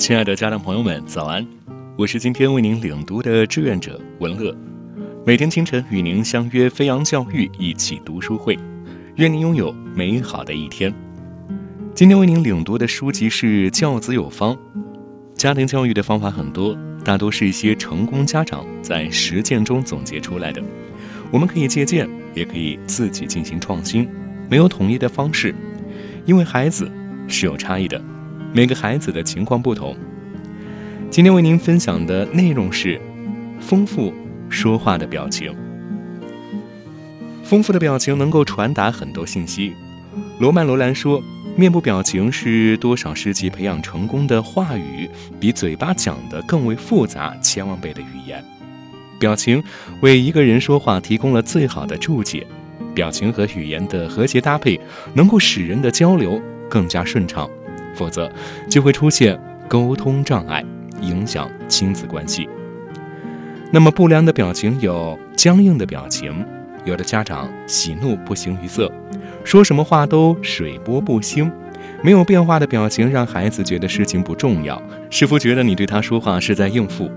亲爱的家长朋友们，早安！我是今天为您领读的志愿者文乐，每天清晨与您相约飞扬教育一起读书会，愿您拥有美好的一天。今天为您领读的书籍是《教子有方》，家庭教育的方法很多，大多是一些成功家长在实践中总结出来的，我们可以借鉴，也可以自己进行创新，没有统一的方式，因为孩子是有差异的。每个孩子的情况不同。今天为您分享的内容是丰富说话的表情。丰富的表情能够传达很多信息。罗曼·罗兰说：“面部表情是多少世纪培养成功的话语，比嘴巴讲的更为复杂千万倍的语言。表情为一个人说话提供了最好的注解。表情和语言的和谐搭配，能够使人的交流更加顺畅。”否则，就会出现沟通障碍，影响亲子关系。那么，不良的表情有僵硬的表情，有的家长喜怒不形于色，说什么话都水波不兴，没有变化的表情让孩子觉得事情不重要，似乎觉得你对他说话是在应付。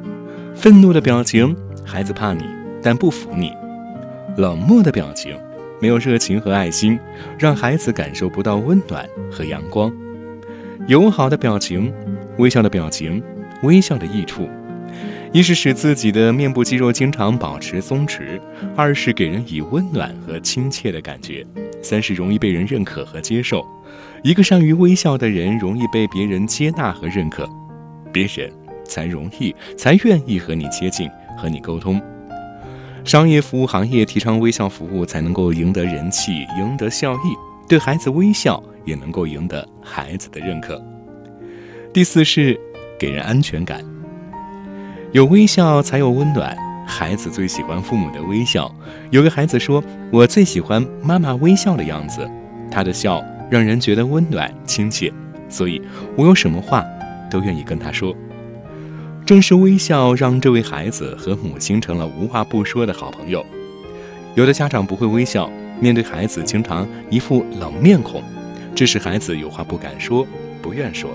愤怒的表情，孩子怕你但不服你。冷漠的表情，没有热情和爱心，让孩子感受不到温暖和阳光。友好的表情，微笑的表情，微笑的益处，一是使自己的面部肌肉经常保持松弛，二是给人以温暖和亲切的感觉，三是容易被人认可和接受。一个善于微笑的人，容易被别人接纳和认可，别人才容易才愿意和你接近，和你沟通。商业服务行业提倡微笑服务，才能够赢得人气，赢得效益。对孩子微笑。也能够赢得孩子的认可。第四是给人安全感，有微笑才有温暖。孩子最喜欢父母的微笑。有个孩子说：“我最喜欢妈妈微笑的样子，她的笑让人觉得温暖亲切，所以我有什么话都愿意跟她说。”正是微笑让这位孩子和母亲成了无话不说的好朋友。有的家长不会微笑，面对孩子经常一副冷面孔。致使孩子有话不敢说，不愿说。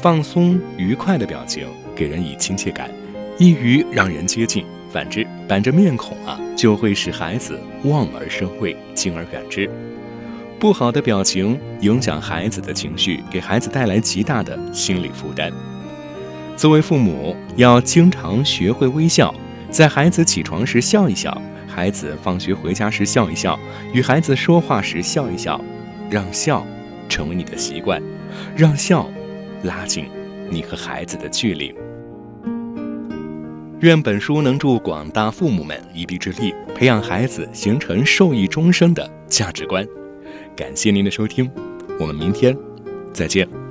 放松愉快的表情给人以亲切感，易于让人接近；反之，板着面孔啊，就会使孩子望而生畏，敬而远之。不好的表情影响孩子的情绪，给孩子带来极大的心理负担。作为父母，要经常学会微笑，在孩子起床时笑一笑，孩子放学回家时笑一笑，与孩子说话时笑一笑。让笑成为你的习惯，让笑拉近你和孩子的距离。愿本书能助广大父母们一臂之力，培养孩子形成受益终生的价值观。感谢您的收听，我们明天再见。